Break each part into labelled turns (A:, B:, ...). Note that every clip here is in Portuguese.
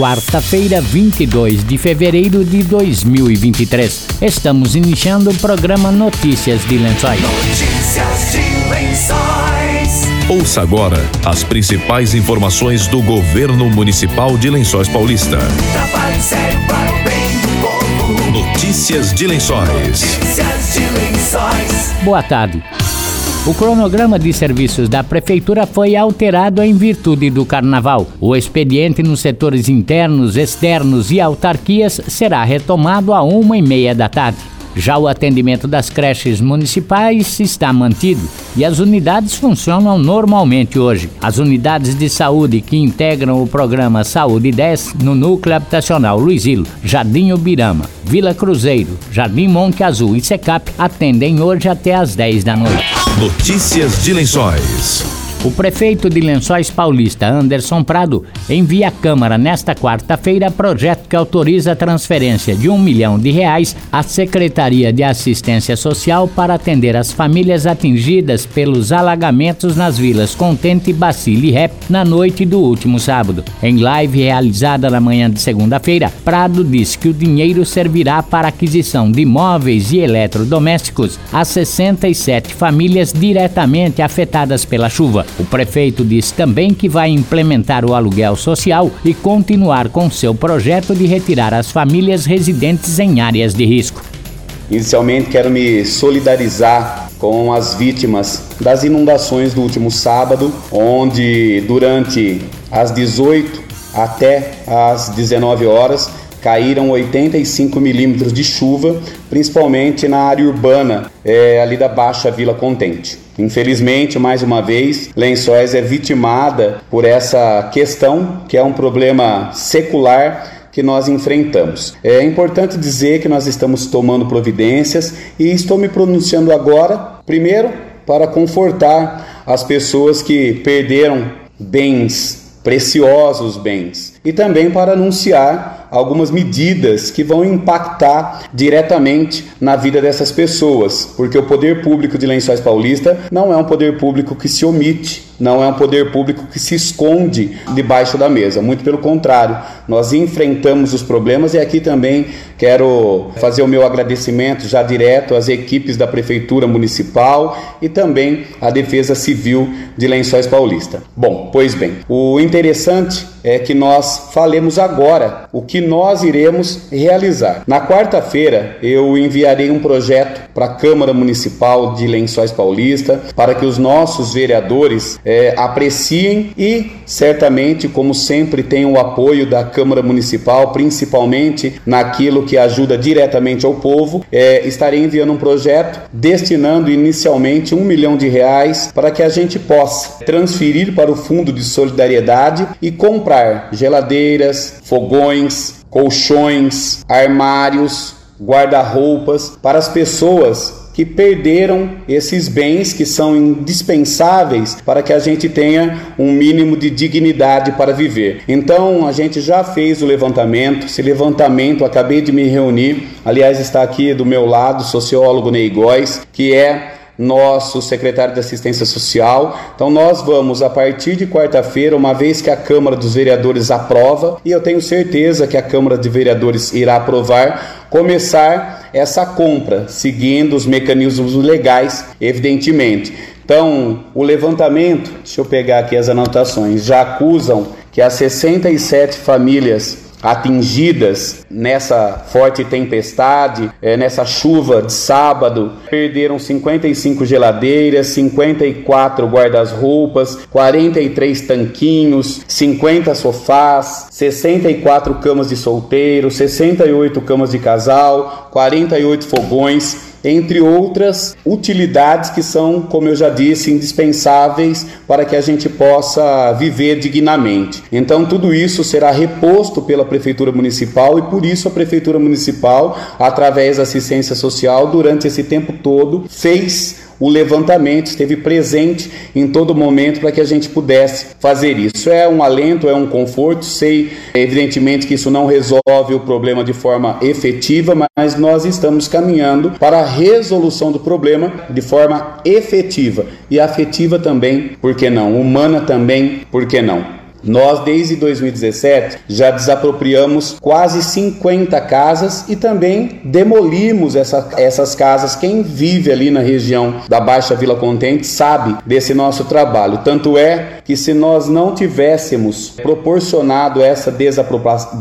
A: quarta-feira, 22 de fevereiro de 2023. Estamos iniciando o programa Notícias de Lençóis.
B: Notícias de Lençóis.
C: Ouça agora as principais informações do governo municipal de Lençóis Paulista. Notícias de Lençóis.
B: Notícias de Lençóis.
A: Boa tarde. O cronograma de serviços da Prefeitura foi alterado em virtude do Carnaval. O expediente nos setores internos, externos e autarquias será retomado a uma e meia da tarde. Já o atendimento das creches municipais está mantido e as unidades funcionam normalmente hoje. As unidades de saúde que integram o programa Saúde 10 no Núcleo Habitacional Luizilo, Jardim Ubirama, Vila Cruzeiro, Jardim Monte Azul e Secap atendem hoje até às 10 da noite.
C: Notícias de Lençóis.
A: O prefeito de Lençóis Paulista, Anderson Prado, envia à Câmara nesta quarta-feira projeto que autoriza a transferência de um milhão de reais à Secretaria de Assistência Social para atender as famílias atingidas pelos alagamentos nas vilas Contente, Bacile e Rep na noite do último sábado. Em live realizada na manhã de segunda-feira, Prado disse que o dinheiro servirá para a aquisição de móveis e eletrodomésticos a 67 famílias diretamente afetadas pela chuva. O prefeito disse também que vai implementar o aluguel social e continuar com seu projeto de retirar as famílias residentes em áreas de risco.
D: Inicialmente quero me solidarizar com as vítimas das inundações do último sábado, onde durante as 18 até as 19 horas caíram 85 milímetros de chuva, principalmente na área urbana é, ali da Baixa Vila Contente. Infelizmente, mais uma vez, Lençóis é vitimada por essa questão, que é um problema secular que nós enfrentamos. É importante dizer que nós estamos tomando providências e estou me pronunciando agora, primeiro, para confortar as pessoas que perderam bens, preciosos bens, e também para anunciar algumas medidas que vão impactar diretamente na vida dessas pessoas, porque o poder público de Lençóis Paulista não é um poder público que se omite, não é um poder público que se esconde debaixo da mesa, muito pelo contrário, nós enfrentamos os problemas e aqui também quero fazer o meu agradecimento já direto às equipes da Prefeitura Municipal e também à Defesa Civil de Lençóis Paulista. Bom, pois bem, o interessante é que nós falemos agora o que nós iremos realizar. Na quarta-feira, eu enviarei um projeto para a Câmara Municipal de Lençóis Paulista para que os nossos vereadores é, apreciem e, certamente, como sempre, tenham o apoio da Câmara Municipal, principalmente naquilo que ajuda diretamente ao povo. É, estarei enviando um projeto destinando inicialmente um milhão de reais para que a gente possa transferir para o Fundo de Solidariedade e comprar geladeiras, fogões, colchões, armários, guarda-roupas para as pessoas que perderam esses bens que são indispensáveis para que a gente tenha um mínimo de dignidade para viver. Então, a gente já fez o levantamento. Esse levantamento, acabei de me reunir. Aliás, está aqui do meu lado o sociólogo Ney Góes, que é nosso secretário de Assistência Social. Então, nós vamos, a partir de quarta-feira, uma vez que a Câmara dos Vereadores aprova, e eu tenho certeza que a Câmara de Vereadores irá aprovar, começar essa compra, seguindo os mecanismos legais, evidentemente. Então, o levantamento, deixa eu pegar aqui as anotações, já acusam que as 67 famílias atingidas nessa forte tempestade, é, nessa chuva de sábado. Perderam 55 geladeiras, 54 guarda-roupas, 43 tanquinhos, 50 sofás, 64 camas de solteiro, 68 camas de casal, 48 fogões entre outras utilidades que são, como eu já disse, indispensáveis para que a gente possa viver dignamente. Então, tudo isso será reposto pela Prefeitura Municipal e por isso a Prefeitura Municipal, através da assistência social, durante esse tempo todo, fez o levantamento, esteve presente em todo momento para que a gente pudesse fazer isso. É um alento, é um conforto. Sei, evidentemente, que isso não resolve o problema de forma efetiva, mas nós estamos caminhando para a resolução do problema de forma efetiva e afetiva também, por que não? Humana também, por que não? Nós, desde 2017, já desapropriamos quase 50 casas e também demolimos essa, essas casas. Quem vive ali na região da Baixa Vila Contente sabe desse nosso trabalho. Tanto é que, se nós não tivéssemos proporcionado essa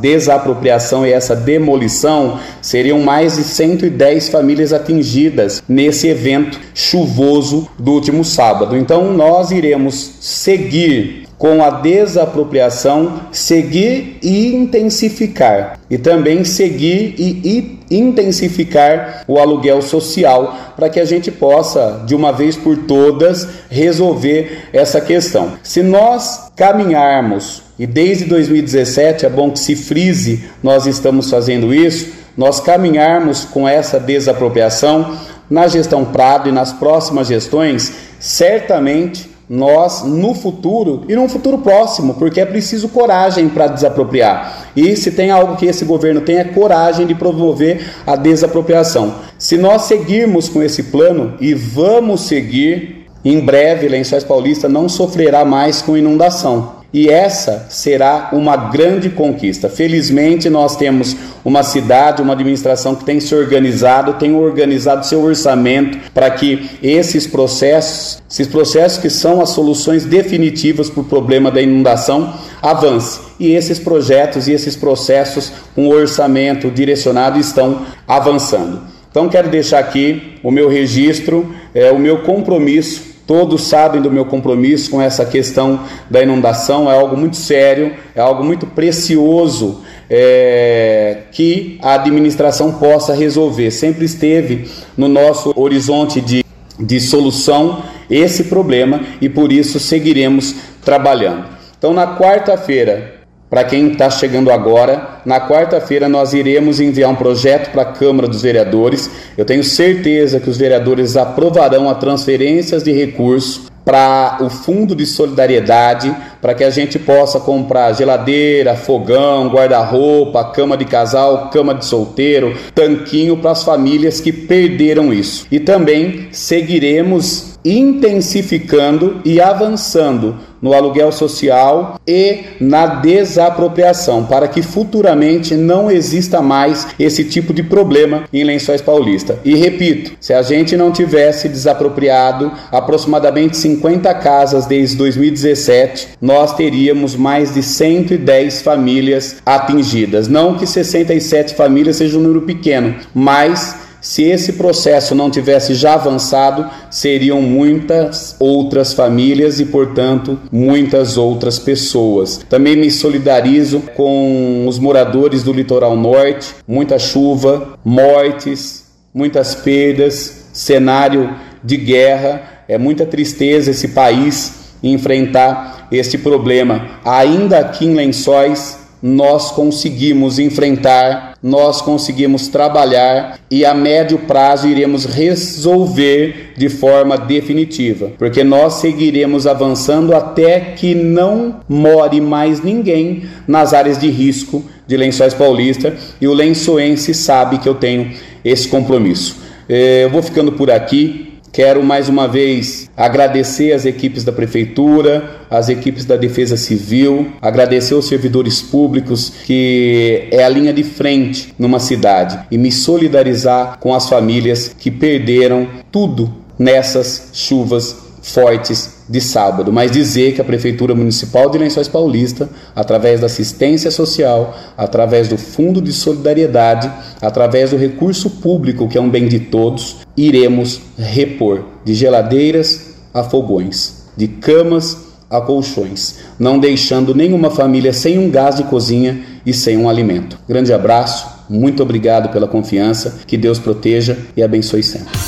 D: desapropriação e essa demolição, seriam mais de 110 famílias atingidas nesse evento chuvoso do último sábado. Então, nós iremos seguir com a desapropriação, seguir e intensificar, e também seguir e, intensificar o aluguel social para que a gente possa, de uma vez por todas, resolver essa questão. Se nós caminharmos, e desde 2017 é bom que se frise, nós estamos fazendo isso, nós caminharmos com essa desapropriação na gestão Prado e nas próximas gestões, certamente nós no futuro e num futuro próximo, porque é preciso coragem para desapropriar. E se tem algo que esse governo tem é coragem de promover a desapropriação. Se nós seguirmos com esse plano e vamos seguir, em breve Lençóis Paulista não sofrerá mais com inundação. E essa será uma grande conquista. Felizmente, nós temos uma cidade, uma administração que tem se organizado, tem organizado seu orçamento para que esses processos, esses processos que são as soluções definitivas para o problema da inundação, avance. E esses projetos e esses processos com orçamento direcionado estão avançando. Então, quero deixar aqui o meu registro, é, o meu compromisso Todos sabem do meu compromisso com essa questão da inundação, é algo muito sério, é algo muito precioso é, que a administração possa resolver. Sempre esteve no nosso horizonte de, de solução esse problema e por isso seguiremos trabalhando. Então, na quarta-feira, para quem está chegando agora, na quarta-feira nós iremos enviar um projeto para a Câmara dos Vereadores. Eu tenho certeza que os vereadores aprovarão a transferências de recursos para o Fundo de Solidariedade, para que a gente possa comprar geladeira, fogão, guarda-roupa, cama de casal, cama de solteiro, tanquinho para as famílias que perderam isso. E também seguiremos intensificando e avançando no aluguel social e na desapropriação, para que futuramente não exista mais esse tipo de problema em Lençóis Paulista. E repito, se a gente não tivesse desapropriado aproximadamente 50 casas desde 2017, nós teríamos mais de 110 famílias atingidas. Não que 67 famílias seja um número pequeno, mas se esse processo não tivesse já avançado, seriam muitas outras famílias e, portanto, muitas outras pessoas. Também me solidarizo com os moradores do litoral norte, muita chuva, mortes, muitas perdas, cenário de guerra, é muita tristeza esse país enfrentar este problema. Ainda aqui em Lençóis, nós conseguimos enfrentar, nós conseguimos trabalhar e a médio prazo iremos resolver de forma definitiva, porque nós seguiremos avançando até que não more mais ninguém nas áreas de risco de Lençóis Paulista e o lençoense sabe que eu tenho esse compromisso. Eh, eu vou ficando por aqui. Quero mais uma vez agradecer as equipes da Prefeitura, as equipes da Defesa Civil, agradecer os servidores públicos, que é a linha de frente numa cidade, e me solidarizar com as famílias que perderam tudo nessas chuvas fortes de sábado, mas dizer que a Prefeitura Municipal de Lençóis Paulista, através da assistência social, através do Fundo de Solidariedade, através do recurso público, que é um bem de todos, iremos repor de geladeiras a fogões, de camas a colchões, não deixando nenhuma família sem um gás de cozinha e sem um alimento. Grande abraço, muito obrigado pela confiança, que Deus proteja e abençoe sempre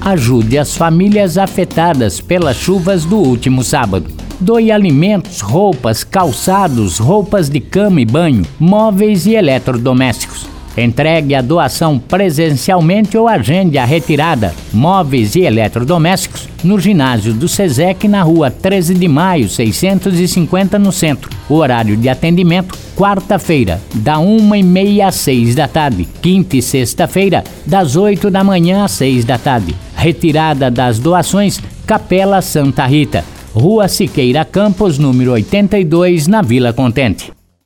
A: ajude as famílias afetadas pelas chuvas do último sábado. Doe alimentos, roupas, calçados, roupas de cama e banho, móveis e eletrodomésticos. Entregue a doação presencialmente ou agende a retirada, móveis e eletrodomésticos, no ginásio do SESEC na rua 13 de maio, 650 no centro. O horário de atendimento, quarta-feira, da uma e meia às seis da tarde. Quinta e sexta-feira, das 8 da manhã às seis da tarde. Retirada das doações, Capela Santa Rita Rua Siqueira Campos, número 82, na Vila Contente.